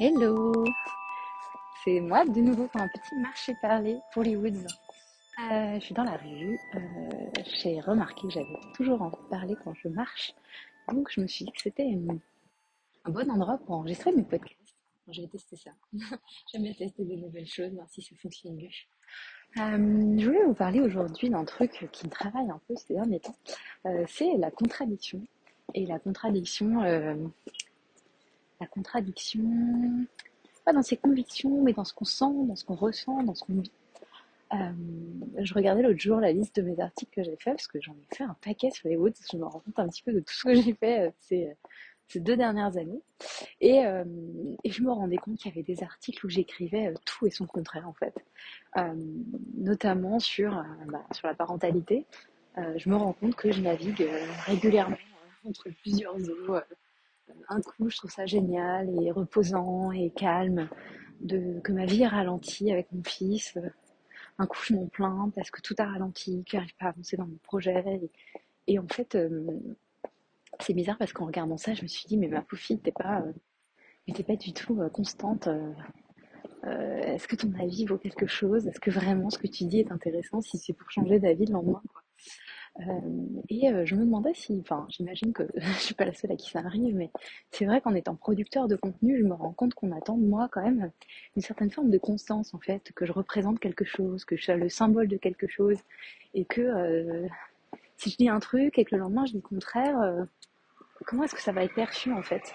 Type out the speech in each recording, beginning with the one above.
Hello C'est moi de nouveau pour un petit marché parler pour les Woods. Euh, je suis dans la rue, euh, j'ai remarqué que j'avais toujours envie de parler quand je marche, donc je me suis dit que c'était un bon endroit pour enregistrer mes podcasts. je vais tester ça. J'aime bien tester des nouvelles choses, voir si ça fonctionne mieux. Euh, je voulais vous parler aujourd'hui d'un truc qui me travaille un peu ces derniers temps. c'est la contradiction. Et la contradiction la contradiction, pas dans ses convictions, mais dans ce qu'on sent, dans ce qu'on ressent, dans ce qu'on vit. Euh, je regardais l'autre jour la liste de mes articles que j'ai fait parce que j'en ai fait un paquet sur les Woods. Je me rends compte un petit peu de tout ce que j'ai fait euh, ces, ces, deux dernières années. Et, euh, je me rendais compte qu'il y avait des articles où j'écrivais tout et son contraire en fait. notamment sur, bah, sur la parentalité. je me rends compte que je navigue régulièrement entre plusieurs eaux un coup, je trouve ça génial et reposant et calme que ma vie est ralentie avec mon fils. Un coup, je m'en plains parce que tout a ralenti, que j'arrive pas à avancer dans mon projet. Et, en fait, euh, c'est bizarre parce qu'en regardant ça, je me suis dit, mais ma pauvre t'es pas, euh, pas du tout euh, constante. Est-ce que ton avis vaut quelque chose? Est-ce que vraiment ce que tu dis est intéressant si c'est pour changer d'avis le lendemain? Et euh, je me demandais si, enfin, j'imagine que je suis pas la seule à qui ça arrive, mais c'est vrai qu'en étant producteur de contenu, je me rends compte qu'on attend de moi quand même une certaine forme de constance en fait, que je représente quelque chose, que je sois le symbole de quelque chose, et que euh, si je dis un truc et que le lendemain je dis le contraire, comment est-ce que ça va être perçu en fait?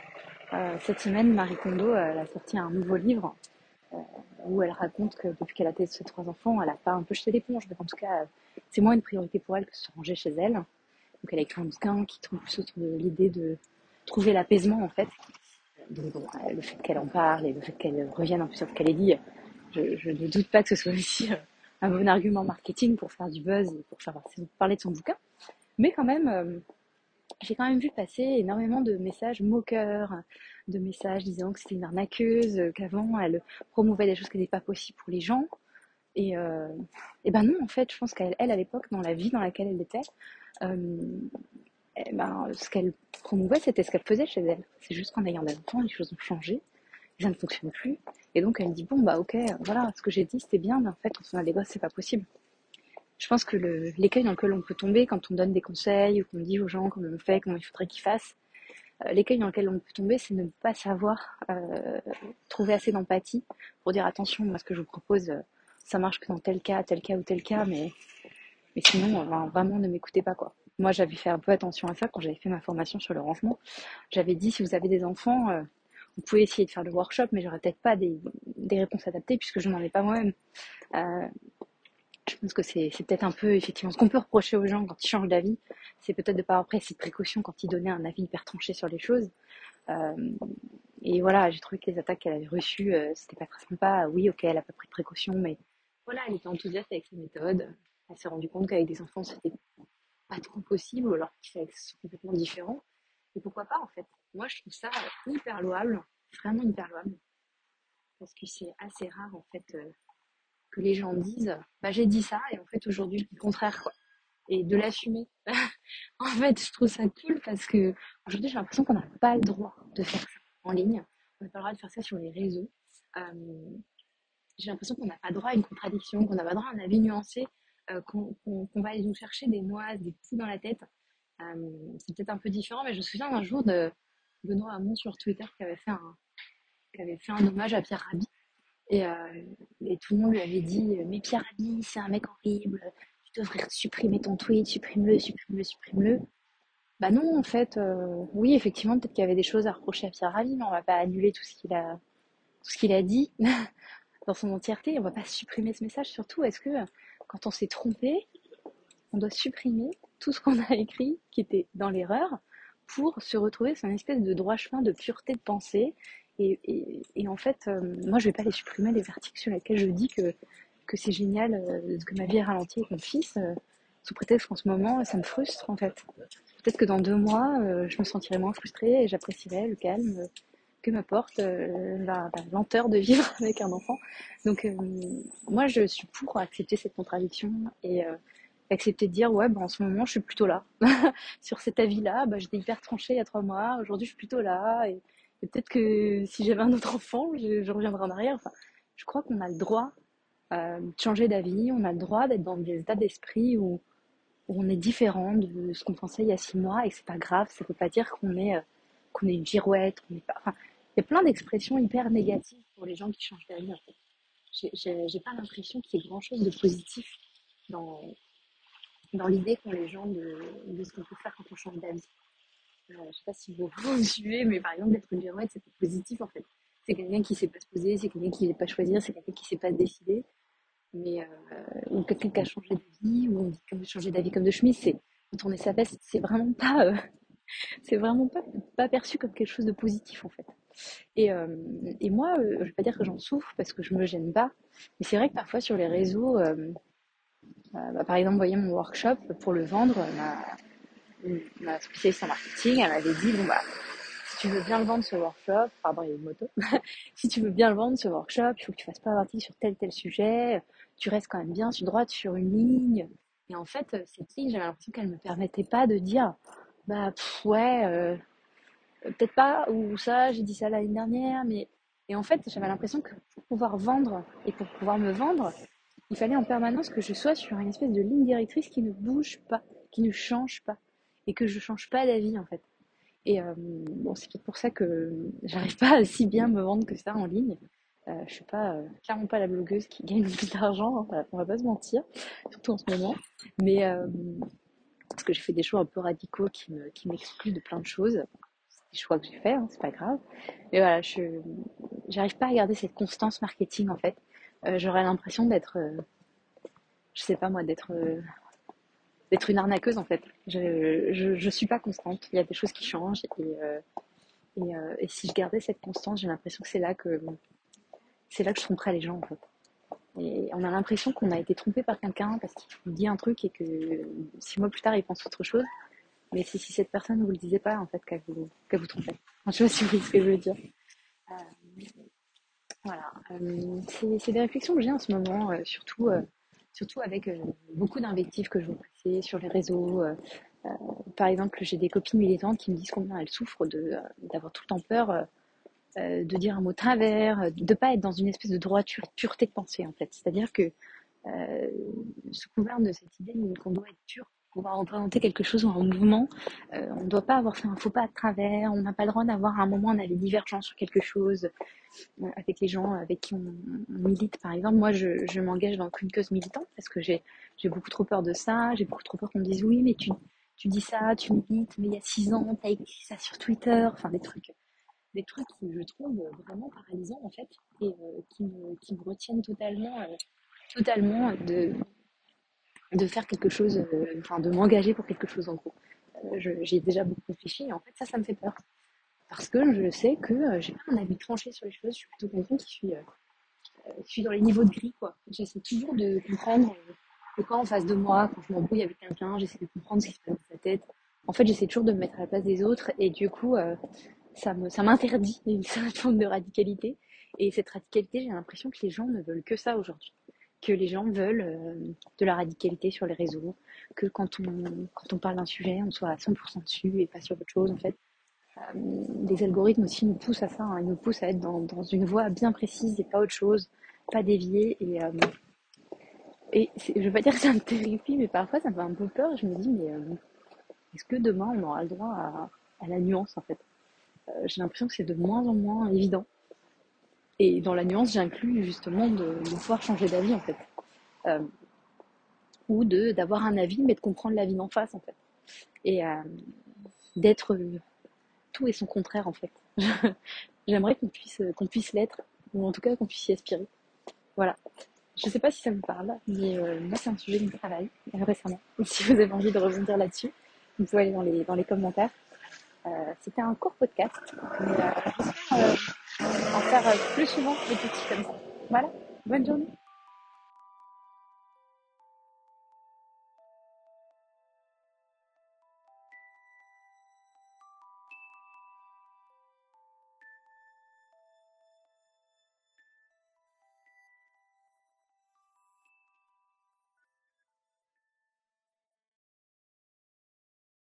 Cette semaine, Marie Kondo a sorti un nouveau livre où elle raconte que depuis qu'elle a tenu ses trois enfants, elle a pas un peu jeté l'éponge, en tout cas c'est moins une priorité pour elle que se ranger chez elle. Donc elle a écrit un bouquin qui trouve plus autour de l'idée de trouver l'apaisement en fait. Donc bon, le fait qu'elle en parle et le fait qu'elle revienne un peu sur ce qu'elle a dit, je, ne doute pas que ce soit aussi euh, un bon argument marketing pour faire du buzz et pour savoir parler de son bouquin. Mais quand même, euh, j'ai quand même vu passer énormément de messages moqueurs, de messages disant que c'était une arnaqueuse, qu'avant elle promouvait des choses qui n'étaient pas possibles pour les gens, et, euh, et ben non, en fait, je pense qu'elle, elle, à l'époque, dans la vie dans laquelle elle était, euh, eh ben, ce qu'elle promouvait, c'était ce qu'elle faisait chez elle. C'est juste qu'en ayant enfants, les choses ont changé, ça ne fonctionne plus. Et donc, elle dit, bon, bah, ok, voilà, ce que j'ai dit, c'était bien, mais en fait, quand on a des gosses, c'est pas possible. Je pense que l'écueil dans lequel on peut tomber quand on donne des conseils ou qu'on dit aux gens comment on fait, comment il faudrait qu'ils fassent, euh, l'écueil dans lequel on peut tomber, c'est ne pas savoir euh, trouver assez d'empathie pour dire attention, moi, ce que je vous propose, ça marche que dans tel cas, tel cas ou tel cas, mais, mais sinon, vraiment, ne m'écoutez pas, quoi. Moi, j'avais fait un peu attention à ça quand j'avais fait ma formation sur le rangement. J'avais dit, si vous avez des enfants, euh, vous pouvez essayer de faire le workshop, mais j'aurais peut-être pas des, des, réponses adaptées puisque je n'en ai pas moi-même. Euh, je pense que c'est peut-être un peu, effectivement, ce qu'on peut reprocher aux gens quand ils changent d'avis, c'est peut-être de pas avoir pris cette précaution quand ils donnaient un avis hyper tranché sur les choses. Euh, et voilà, j'ai trouvé que les attaques qu'elle avait reçues, euh, c'était pas très sympa. Oui, ok, elle a pas pris de précaution, mais voilà, elle était enthousiaste avec ses méthodes. Elle s'est rendue compte qu'avec des enfants, c'était pas trop possible, alors qu'ils sont complètement différents. Et pourquoi pas, en fait Moi, je trouve ça hyper louable, vraiment hyper louable. Parce que c'est assez rare, en fait, euh, que les gens disent bah, j'ai dit ça, et en fait, aujourd'hui, le contraire, quoi. Et de l'assumer. en fait, je trouve ça cool parce que aujourd'hui, j'ai l'impression qu'on n'a pas le droit de faire ça en ligne. On n'a pas le droit de faire ça sur les réseaux. Euh, j'ai l'impression qu'on n'a pas droit à une contradiction, qu'on n'a pas droit à un avis nuancé, euh, qu'on va aller nous chercher des noises, des petits dans la tête. Euh, c'est peut-être un peu différent, mais je me souviens d'un jour de Benoît Hamon sur Twitter qui avait fait un, qui avait fait un hommage à Pierre Rabhi. Et, euh, et tout le monde lui avait dit Mais Pierre Rabhi, c'est un mec horrible, tu devrais supprimer ton tweet, supprime-le, supprime-le, supprime-le. Bah non, en fait, oui, effectivement, peut-être qu'il y avait des choses à reprocher à Pierre Rabhi, mais on va pas annuler tout ce qu'il a, tout ce qu'il a dit. dans son entièreté. On va pas supprimer ce message. Surtout, est-ce que quand on s'est trompé, on doit supprimer tout ce qu'on a écrit qui était dans l'erreur pour se retrouver sur une espèce de droit chemin de pureté de pensée. Et, en fait, euh, moi, je vais pas les supprimer, les articles sur lesquels je dis que, que c'est génial, euh, que ma vie est ralentie avec mon fils, euh, sous prétexte qu'en ce moment, ça me frustre, en fait. Peut-être que dans deux mois, je me sentirai moins frustrée et j'apprécierai le calme que m'apporte euh, la, lenteur de vivre avec un enfant. Donc euh, moi je suis pour accepter cette contradiction et euh, accepter de dire ouais bah, en ce moment je suis plutôt là. Sur cet avis-là, bah, j'étais hyper tranchée il y a trois mois, aujourd'hui je suis plutôt là peut-être que si j'avais un autre enfant, je, reviendrai en arrière. Enfin, je crois qu'on a le droit euh, de changer d'avis, on a le droit d'être dans des états d'esprit où, on est différent de ce qu'on pensait il y a six mois et que c'est pas grave. Ça veut pas dire qu'on est, euh, qu'on est une girouette. Enfin, il y a plein d'expressions hyper négatives pour les gens qui changent d'avis. En fait. J'ai pas l'impression qu'il y ait grand chose de positif dans, dans l'idée qu'ont les gens de, de ce qu'on peut faire quand on change d'avis. Euh, je sais pas si vous vous suivez, mais par exemple, d'être une girouette, c'est positif en fait. C'est quelqu'un qui sait pas se poser, c'est quelqu'un qui ne sait pas choisir, c'est quelqu'un qui sait pas décider. Mais, euh, ou quelqu'un qui a changé d'avis, ou on dit qu'on changer d'avis comme de chemise, c'est tourner sa veste, c'est vraiment pas, euh, c'est vraiment pas, pas perçu comme quelque chose de positif en fait. Et, euh, et moi, je vais pas dire que j'en souffre parce que je me gêne pas, mais c'est vrai que parfois sur les réseaux, bah, par exemple, vous voyez mon workshop pour le vendre, spécialiste en marketing, elle m'avait dit, bon bah, si tu veux bien le vendre ce workshop, pardon, il y a une moto, si tu veux bien le vendre ce workshop, il faut que tu fasses pas partie sur tel tel sujet, tu restes quand même bien sur droite sur une ligne. Et en fait, cette ligne, j'avais l'impression qu'elle me permettait pas de dire, bah ouais, euh, peut-être pas, ou ça, j'ai dit ça l'année dernière, mais et en fait, j'avais l'impression que pour pouvoir vendre et pour pouvoir me vendre, il fallait en permanence que je sois sur une espèce de ligne directrice qui ne bouge pas, qui ne change pas et que je change pas d'avis en fait. Et euh, bon, c'est peut-être pour ça que j'arrive pas à si bien me vendre que ça en ligne. Euh, je suis pas euh, clairement pas la blogueuse qui gagne plus d'argent, hein, on va pas se mentir, surtout en ce moment. Mais euh, parce que j'ai fait des choix un peu radicaux qui me qui m'excluent de plein de choses. C'est des choix que j'ai fait, hein, c'est pas grave. Mais voilà, je j'arrive pas à garder cette constance marketing en fait. Euh, j'aurais l'impression d'être, je sais pas moi, d'être d'être une arnaqueuse en fait. Je, je, je, suis pas constante. Il y a des choses qui changent et, euh, euh, et, si je gardais cette constance, j'ai l'impression que c'est là que c'est là que je tromperais les gens en fait. Et on a l'impression qu'on a été trompé par quelqu'un parce qu'il dit un truc et que six mois plus tard il pense autre chose. Mais c'est si cette personne ne vous le disait pas en fait qu'elle vous, qu'elle vous trompait. Enfin, je sais pas si vous voyez ce que je veux dire. Euh, voilà. c'est des réflexions que j'ai en ce moment, surtout surtout avec euh, beaucoup d'invectives que je vois passer sur les réseaux. Euh, euh, par exemple, j'ai des copines militantes qui me disent combien elles souffrent d'avoir tout le temps peur de dire un mot travers, de pas être dans une espèce de droiture, pureté de pensée en fait. C'est-à-dire que euh, sous couvert de cette idée qu'on doit être pur pouvoir représenter quelque chose un mouvement, on ne doit pas avoir fait un faux pas de travers, on n'a pas le droit d'avoir à un moment on a des divergences sur quelque chose, avec les gens avec qui on, milite, par exemple. Moi, je, m'engage dans une cause militante parce que j'ai beaucoup trop peur de ça. J'ai beaucoup trop peur qu'on me dise oui, mais tu, dis ça, tu milites, mais il y a six ans, tu as écrit ça sur Twitter. Enfin, des trucs, des trucs qui je trouve vraiment paralysants en fait et euh, qui, me, qui me retiennent totalement, euh, totalement de, de faire quelque chose, euh, enfin, de m'engager pour quelque chose en gros. J'ai déjà beaucoup réfléchi et en fait, ça, ça me fait peur parce que je sais que euh, j'ai pas un avis tranché sur les choses. Je suis plutôt quelqu'un qui suis, euh, euh, suis dans les niveaux de gris, quoi. J'essaie toujours de comprendre le corps en face de moi, quand je m'embrouille avec quelqu'un, j'essaie de comprendre ce qui se passe dans sa tête. En fait, j'essaie toujours de me mettre à la place des autres et du coup, ça m'interdit une certaine forme de radicalité. Et cette radicalité, j'ai l'impression que les gens ne veulent que ça aujourd'hui. Que les gens veulent de la radicalité sur les réseaux, que quand on, quand on parle d'un sujet, on soit à 100% dessus et pas sur autre chose, en fait les algorithmes aussi nous poussent à ça, hein. ils nous poussent à être dans, dans, une voie bien précise et pas autre chose, pas dévier. Et, euh, et je veux pas dire que ça me terrifie, mais parfois ça me fait un peu peur. Je me dis, mais euh, est-ce que demain on aura le droit à, à la nuance en fait? Euh, J'ai l'impression que c'est de moins en moins évident. Et dans la nuance, j'inclus justement de, pouvoir changer d'avis en fait. Euh, ou de d'avoir un avis, mais de comprendre l'avis d'en face en fait. Et euh, d'être tout et son contraire en fait. J'aimerais qu'on puisse, qu'on puisse l'être, ou en tout cas qu'on puisse y aspirer. Voilà. Je sais pas si ça vous parle, mais euh, moi c'est un sujet de travail euh, récemment. Si vous avez envie de rebondir là-dessus, vous pouvez aller dans les, dans les commentaires. C'était un court podcast, mais en faire plus souvent des petits comme ça. Voilà, bonne journée